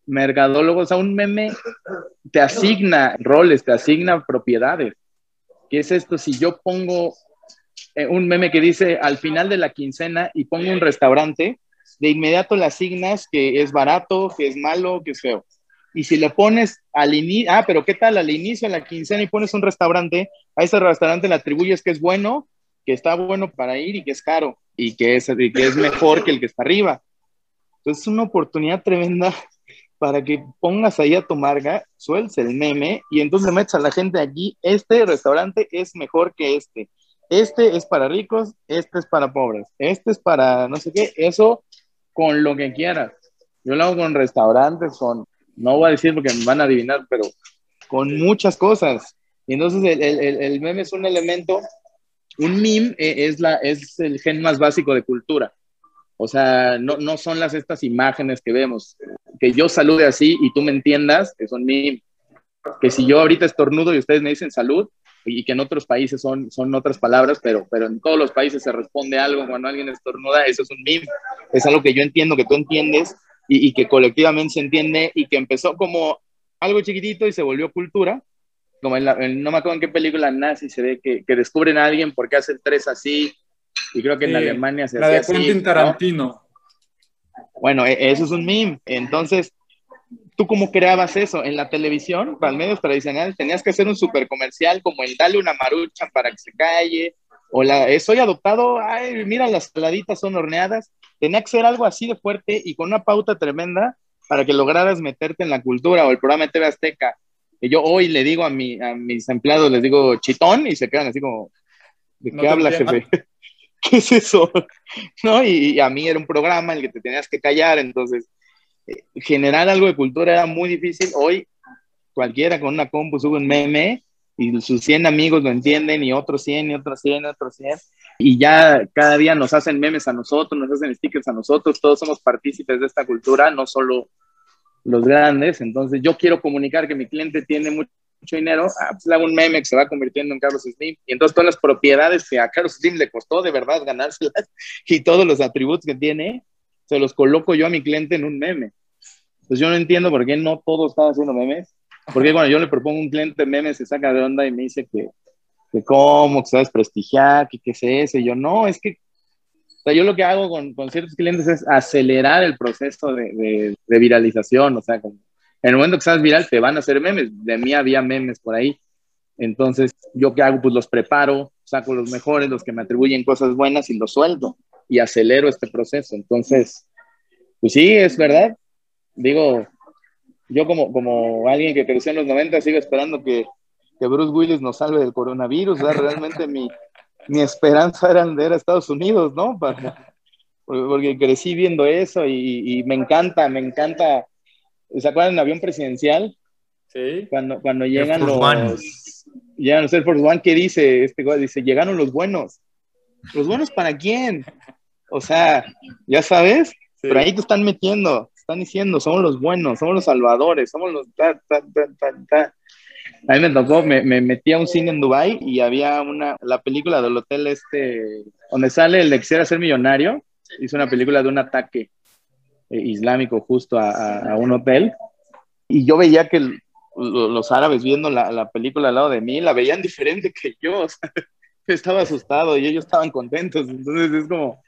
mercadólogos. O sea, un meme te asigna roles, te asigna propiedades. ¿Qué es esto? Si yo pongo eh, un meme que dice al final de la quincena y pongo un restaurante, de inmediato le asignas que es barato, que es malo, que es feo. Y si le pones al inicio, ah, pero ¿qué tal al inicio, en la quincena y pones un restaurante, a ese restaurante le atribuyes que es bueno, que está bueno para ir y que es caro y que es, que es mejor que el que está arriba. Entonces es una oportunidad tremenda para que pongas ahí a tu marca, sueltes el meme y entonces metes a la gente allí, este restaurante es mejor que este. Este es para ricos, este es para pobres, este es para no sé qué, eso con lo que quieras. Yo lo hago con restaurantes, con, no voy a decir porque me van a adivinar, pero con muchas cosas. Y entonces el, el, el meme es un elemento, un meme eh, es, la, es el gen más básico de cultura. O sea, no, no son las estas imágenes que vemos. Que yo salude así y tú me entiendas, que son meme. Que si yo ahorita estornudo y ustedes me dicen salud, y que en otros países son, son otras palabras, pero, pero en todos los países se responde algo cuando alguien estornuda, eso es un meme, es algo que yo entiendo, que tú entiendes y, y que colectivamente se entiende y que empezó como algo chiquitito y se volvió cultura, como en, no me acuerdo en qué película nazi se ve que, que descubren a alguien porque hace tres así, y creo que en Alemania se La de Quentin Tarantino. Bueno, e, eso es un meme. Entonces, ¿tú cómo creabas eso? En la televisión, para medios tradicionales, tenías que hacer un super comercial como el dale una marucha para que se calle, o la eh, soy adoptado, ay, mira, las saladitas son horneadas. Tenía que ser algo así de fuerte y con una pauta tremenda para que lograras meterte en la cultura o el programa de TV Azteca. Y yo hoy le digo a, mi, a mis empleados, les digo chitón y se quedan así como, ¿de qué habla, jefe? <laughs> ¿Qué es eso? ¿No? Y, a mí era un programa en el que te tenías que callar, entonces eh, generar algo de cultura era muy difícil. Hoy cualquiera con una compu sube un meme y sus 100 amigos lo entienden y otros 100 y otros 100 y otros 100 y ya cada día nos hacen memes a nosotros, nos hacen stickers a nosotros, todos somos partícipes de esta cultura, no solo los grandes, entonces yo quiero comunicar que mi cliente tiene mucho, dinero, ah, pues le hago un meme que se va convirtiendo en Carlos Slim, y entonces todas las propiedades que a Carlos Slim le costó de verdad ganárselas <laughs> y todos los atributos que tiene, se los coloco yo a mi cliente en un meme. Pues yo no entiendo por qué no todos están haciendo memes, porque cuando yo le propongo a un cliente memes se saca de onda y me dice que, que cómo, que sabes prestigiar, que qué es ese, y yo no, es que sea, yo lo que hago con, con, ciertos clientes es acelerar el proceso de, de, viralización. O sea, en el momento que seas viral, te van a hacer memes. De mí había memes por ahí. Entonces, ¿yo qué hago? Pues los preparo, saco los mejores, los que me atribuyen cosas buenas y los sueldo y acelero este proceso. Entonces, pues sí, es verdad. Digo, yo como, como alguien que creció en los 90 sigo esperando que, que Bruce Willis nos salve del coronavirus. ¿verdad? Realmente mi, mi esperanza era de ir a Estados Unidos, ¿no? porque crecí viendo eso y, me encanta, me encanta. ¿Se acuerdan del avión presidencial? Sí. Cuando, cuando llegan los, llegan los Air Force One, ¿qué dice? Este dice, llegaron los buenos. ¿Los buenos para quién? O sea, ya sabes, pero ahí te están metiendo, están diciendo, somos los buenos, somos los salvadores, somos los... A mí me tocó, me, me metí a un cine en Dubai y había una, la película del hotel este, donde sale el de quisiera ser millonario, hizo una película de un ataque eh, islámico justo a, a, un hotel. Y yo veía que los árabes viendo la, la, película al lado de mí la veían diferente que yo, <laughs> o sea, estaba asustado y ellos estaban contentos, entonces es como,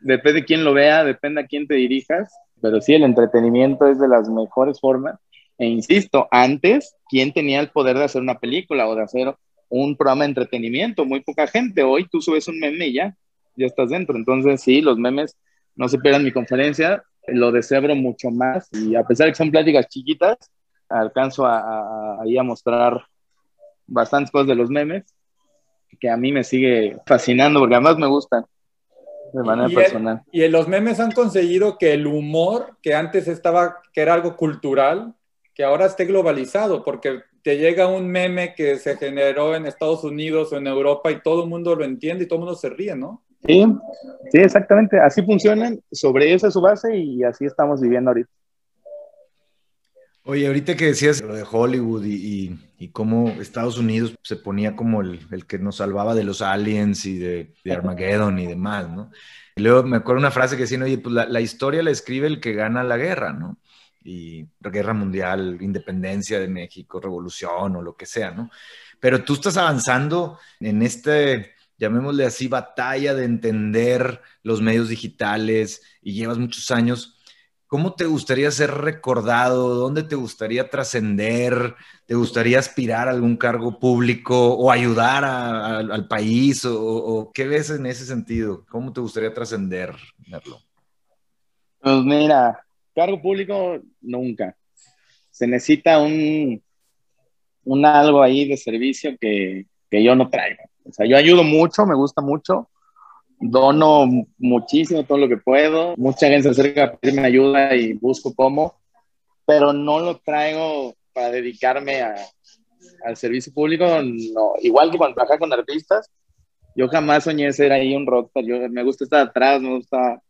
depende de quién lo vea, depende a quién te dirijas, pero sí, el entretenimiento es de las mejores formas e insisto, antes, ¿quién tenía el poder de hacer una película o de hacer un programa de entretenimiento? Muy poca gente. Hoy tú subes un meme y ya, ya estás dentro. Entonces, sí, los memes no se pierdan mi conferencia, lo desebro mucho más y a pesar de que son pláticas chiquitas, alcanzo a, a, a mostrar bastantes cosas de los memes que a mí me sigue fascinando porque además me gustan de manera personal. y los memes han conseguido que el humor que antes estaba, que era algo cultural, que ahora esté globalizado, porque te llega un meme que se generó en Estados Unidos o en Europa y todo el mundo lo entiende y todo el mundo se ríe, ¿no? Sí, sí, exactamente. Así funcionan, sobre esa es su base y así estamos viviendo ahorita. Oye, ahorita que decías lo de Hollywood y, y, cómo Estados Unidos se ponía como el, el, que nos salvaba de los aliens y de, de Armageddon y demás, ¿no? Y luego me acuerdo una frase que decían, oye, pues la, la historia la escribe el que gana la guerra, ¿no? Y guerra mundial, independencia de México, revolución o lo que sea, ¿no? Pero tú estás avanzando en este, llamémosle así, batalla de entender los medios digitales y llevas muchos años. ¿Cómo te gustaría ser recordado? ¿Dónde te gustaría trascender? ¿Te gustaría aspirar a algún cargo público o ayudar al país? O, o, qué ves en ese sentido? ¿Cómo te gustaría trascender, Merlo? Pues mira, Cargo público, nunca. Se necesita un, un algo ahí de servicio que, que yo no traigo. O sea, yo ayudo mucho, me gusta mucho, dono muchísimo todo lo que puedo. Mucha gente se acerca a pedirme ayuda y busco cómo, pero no lo traigo para dedicarme a, al servicio público. No. Igual que cuando trabajaba con artistas, yo jamás soñé ser ahí un rockstar. Yo me gusta estar atrás, me gusta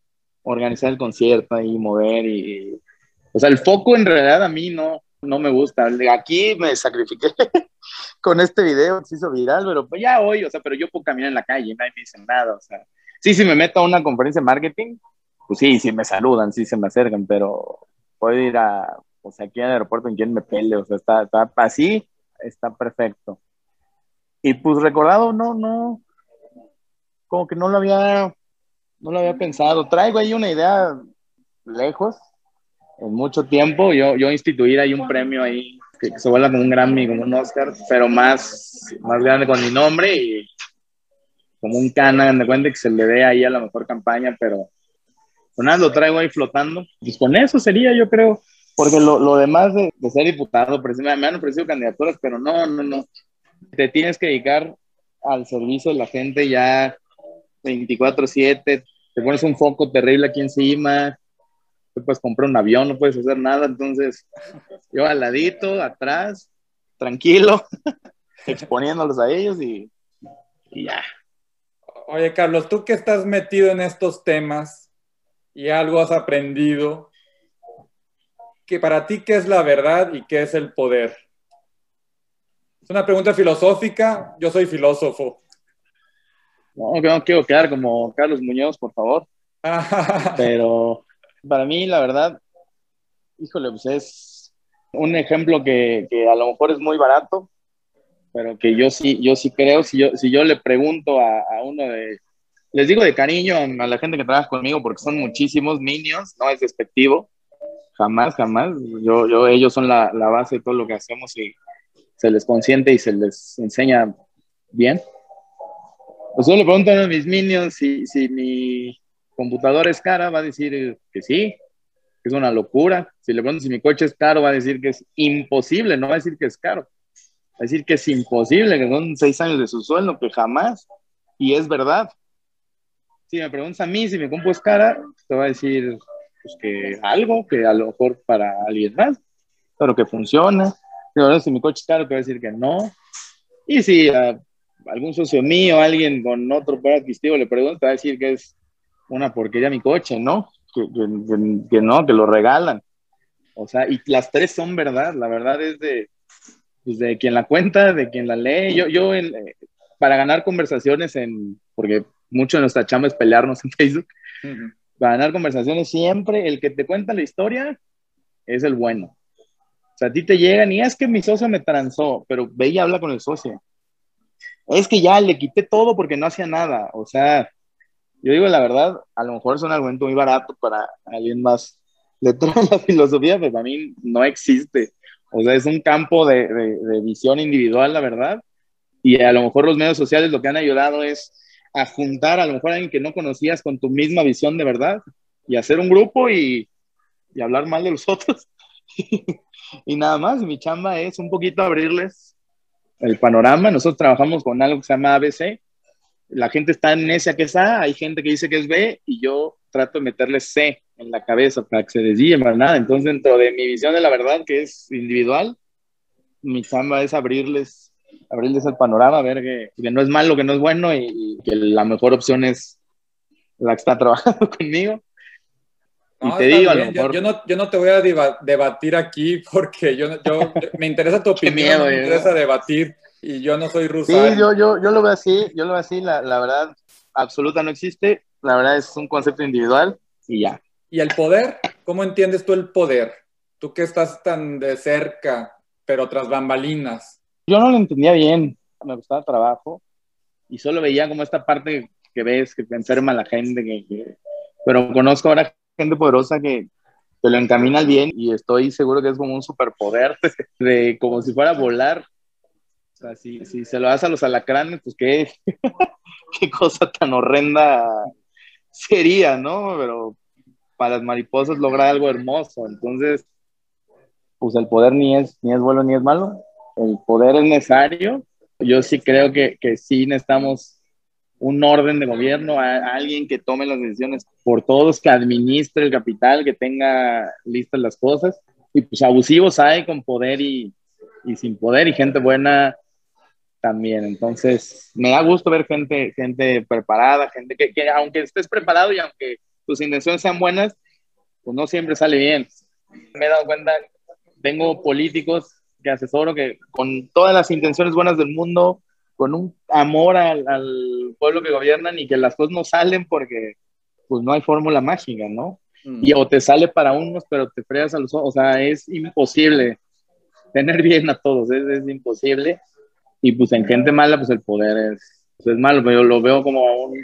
organizar el concierto y mover y, o sea, el foco en realidad a mí no, no me gusta. Aquí me sacrifiqué <laughs> con este video, se hizo viral, pero pues ya hoy, o sea, pero yo puedo caminar en la calle, nadie me dice nada, o sea, sí, si me meto a una conferencia de marketing, pues sí, sí me saludan, sí se me acercan, pero puedo ir a, o sea, aquí al aeropuerto en quien me pele, o sea, está, está así, está perfecto. Y pues recordado, no, no, como que no lo había no lo había pensado. Traigo ahí una idea lejos, en mucho tiempo, yo, yo instituir ahí un premio ahí que, se vuelva como un Grammy, como un Oscar, pero más, más grande con mi nombre y como un Canon de cuenta que se le dé ahí a la mejor campaña, pero con nada lo traigo ahí flotando. Pues con eso sería, yo creo, porque lo, lo demás de, de, ser diputado, me han ofrecido candidaturas, pero no, no, no. Te tienes que dedicar al servicio de la gente ya 24/7, te pones un foco terrible aquí encima, te puedes comprar un avión, no puedes hacer nada, entonces yo al ladito, atrás, tranquilo, <laughs> exponiéndolos a ellos y, y ya. Oye, Carlos, tú que estás metido en estos temas y algo has aprendido, que para ti, ¿qué es la verdad y qué es el poder? Es una pregunta filosófica, yo soy filósofo. No, no quiero quedar como Carlos Muñoz, por favor. <laughs> Pero para mí, la verdad, híjole, pues es un ejemplo que, que, a lo mejor es muy barato, pero que yo sí, yo sí creo, si yo, si yo le pregunto a, a uno de, les digo de cariño a la gente que trabaja conmigo, porque son muchísimos niños, no es despectivo, jamás, jamás, yo, yo, ellos son la, la base de todo lo que hacemos y se les consiente y se les enseña bien. Pues yo le pregunto a mis minions si, si mi computadora es cara, va a decir que sí, que es una locura. Si le pregunto si mi coche es caro, va a decir que es imposible, no va a decir que es caro. Va a decir que es imposible, que son seis años de su sueldo, que jamás. Y es verdad. Si me preguntas a mí si mi compu es cara, te va a decir pues, que algo, que a lo mejor para alguien más, pero que funciona. Si mi coche es caro, te va a decir que no. Y si uh, algún socio mío, alguien con otro poder adquisitivo le pregunta, va a decir que es una porquería mi coche, ¿no? Que, que, que, no, que lo regalan. O sea, y las tres son verdad, la verdad es de, pues de quien la cuenta, de quien la lee. Yo, yo en, para ganar conversaciones en, porque mucho de nuestra chamba es pelearnos en <laughs> Facebook, uh -huh. para ganar conversaciones siempre, el que te cuenta la historia es el bueno. O sea, a ti te llegan y es que mi socio me transó, pero ve y habla con el socio. Es que ya le quité todo porque no hacía nada. O sea, yo digo la verdad, a lo mejor es un argumento muy barato para alguien más letrado <laughs> en la filosofía, pero para mí no existe. O sea, es un campo de, de, de, visión individual, la verdad. Y a lo mejor los medios sociales lo que han ayudado es a juntar a lo mejor a alguien que no conocías con tu misma visión de verdad y hacer un grupo y, y hablar mal de los <laughs> otros. <laughs> y nada más, mi chamba es un poquito abrirles el panorama. Nosotros trabajamos con algo que se llama ABC. La gente está ese que es A, hay gente que dice que es B y yo trato de meterle C en la cabeza para que se desvíen para nada. Entonces, dentro de mi visión de la verdad, que es individual, mi chamba es abrirles, abrirles el panorama, ver que, que no es malo, que no es bueno y, y, que la mejor opción es la que está <laughs> trabajando conmigo. No, y te digo, a lo mejor... yo, yo, no, yo no te voy a debatir aquí <laughs> porque yo, yo me interesa tu opinión, miedo, me interesa ¿no? debatir y yo no soy ruso. Sí, yo, yo, yo lo veo así, yo lo veo así, la, la verdad absoluta no existe, la verdad es un concepto individual y ya. ¿Y el poder? ¿Cómo entiendes tú el poder? Tú que estás tan de cerca, pero tras bambalinas. Yo no lo entendía bien, me gustaba el trabajo y solo veía como esta parte que ves, que te enferma la gente, que, que... pero conozco ahora gente poderosa que te lo encamina al bien y estoy seguro que es como un superpoder <laughs> de como si fuera volar. O sea, si, si se lo das a los alacranes, pues qué, <laughs> qué cosa tan horrenda sería, ¿no? Pero para las mariposas lograr algo hermoso. Entonces, pues el poder ni es, ni es bueno ni es malo. El poder es necesario. Yo sí creo que, que sí necesitamos un orden de gobierno, a, a, alguien que tome las decisiones por todos, que administre el capital, que tenga listas las cosas. Y pues abusivos hay con poder y, y sin poder y gente buena también. Entonces, me da gusto ver gente, gente preparada, gente que, que aunque estés preparado y aunque tus intenciones sean buenas, pues no siempre sale bien. Me he dado cuenta, tengo políticos que asesoro que con todas las intenciones buenas del mundo, con un amor al, al, pueblo que gobiernan y que las cosas no salen porque pues no hay fórmula mágica, ¿no? Mm. Y o te sale para unos, pero te fregas a los otros, o sea, es imposible tener bien a todos, es, es imposible. Y pues en gente mala, pues el poder es, pues es malo, pero yo lo veo como un,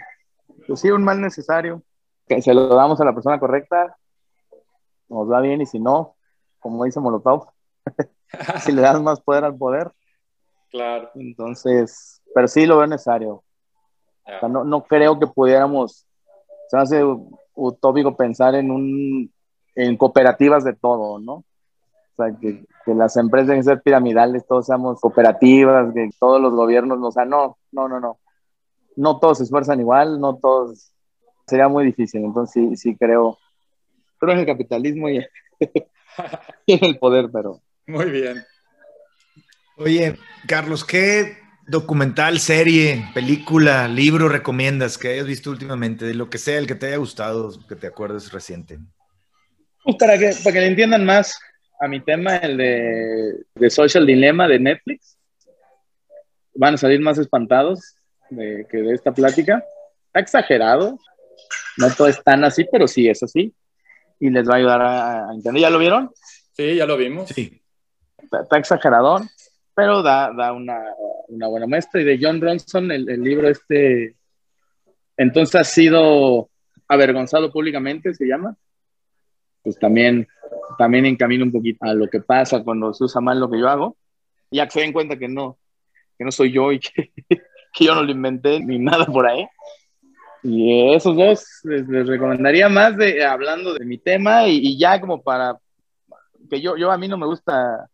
pues sí, un mal necesario. Que se lo damos a la persona correcta nos va bien y si no, como dice Molotov, <laughs> si le das más poder al poder. Claro. Entonces, pero sí lo veo necesario. no, no, creo que pudiéramos, se hace utópico pensar en un, en cooperativas de todo, ¿no? O sea, que, que las empresas deben ser piramidales, todos seamos cooperativas, que todos los gobiernos, o sea, no, no, no, no. No todos se esfuerzan igual, no todos, sería muy difícil. Entonces sí, sí creo, creo en el capitalismo y, y <laughs> en el poder, pero... Muy bien. Oye, Carlos, ¿qué documental, serie, película, libro recomiendas que hayas visto últimamente? De lo que sea, el que te haya gustado, que te acuerdes reciente. Pues para que, para que le entiendan más a mi tema, el de, Social Dilemma de Netflix. Van a salir más espantados de, que de esta plática. Está exagerado. No todo es tan así, pero sí es así. Y les va a ayudar a, entender. ¿Ya lo vieron? Sí, ya lo vimos. Sí. Está, está exageradón pero da, da una, una, buena muestra. Y de John Ronson, el, el, libro este, entonces ha sido avergonzado públicamente, se llama. Pues también, también encamina un poquito a lo que pasa cuando se usa mal lo que yo hago. Ya que se den cuenta que no, que no soy yo y que, <laughs> que yo no lo inventé ni nada por ahí. Y esos dos les, les recomendaría más de hablando de mi tema y, y, ya como para que yo, yo a mí no me gusta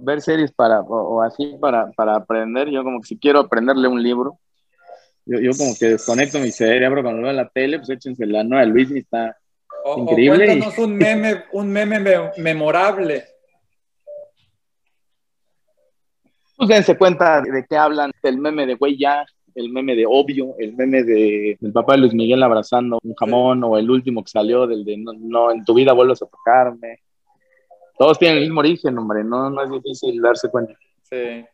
ver series para, o, así para, para, aprender, yo como que si quiero aprenderle un libro, yo, yo como que desconecto mi cerebro cuando veo la tele, pues échense la nueva de Luis y está increíble. O cuéntanos un meme, un meme memorable. Pues dense cuenta de qué hablan, el meme de güey ya, el meme de obvio, el meme de, del papá de Luis Miguel abrazando un jamón, o el último que salió del de no, no en tu vida vuelves a tocarme todos tienen el mismo origen, hombre, no, no es difícil darse cuenta. Sí.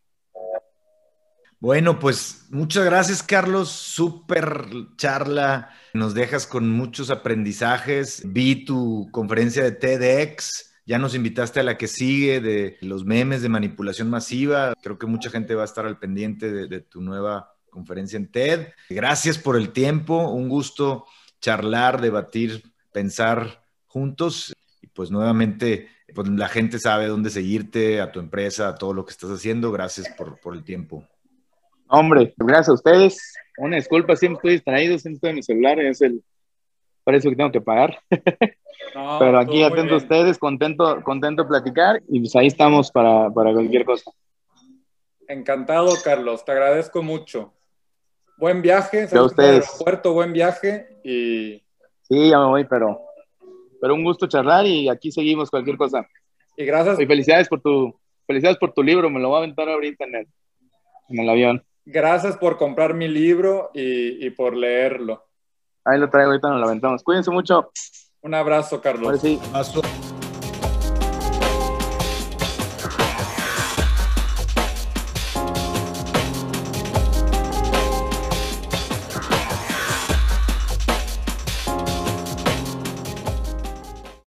Bueno, pues muchas gracias, Carlos. Súper charla. Nos dejas con muchos aprendizajes. Vi tu conferencia de TEDx. Ya nos invitaste a la que sigue de los memes de manipulación masiva. Creo que mucha gente va a estar al pendiente de, de tu nueva conferencia en TED. Gracias por el tiempo. Un gusto charlar, debatir, pensar juntos. Y pues nuevamente pues la gente sabe dónde seguirte, a tu empresa, a todo lo que estás haciendo. Gracias por, por el tiempo. Hombre, gracias a ustedes. Una disculpa, siempre estoy distraído, siempre estoy en mi celular, es el parece que tengo que pagar. No, <laughs> Pero aquí atento a ustedes, contento, contento de platicar y pues ahí estamos para, para cualquier cosa. Encantado, Carlos, te agradezco mucho. Buen viaje, a ustedes. Puerto, buen viaje y... Sí, ya me voy, pero pero un gusto charlar y aquí seguimos cualquier cosa. Y gracias. Y felicidades por tu, felicidades por tu libro, me lo voy a aventar ahorita en el, en el avión. Gracias por comprar mi libro y, y por leerlo. Ahí lo traigo, ahorita nos lo aventamos. Cuídense mucho. Un abrazo, Carlos. Sí. Abrazo.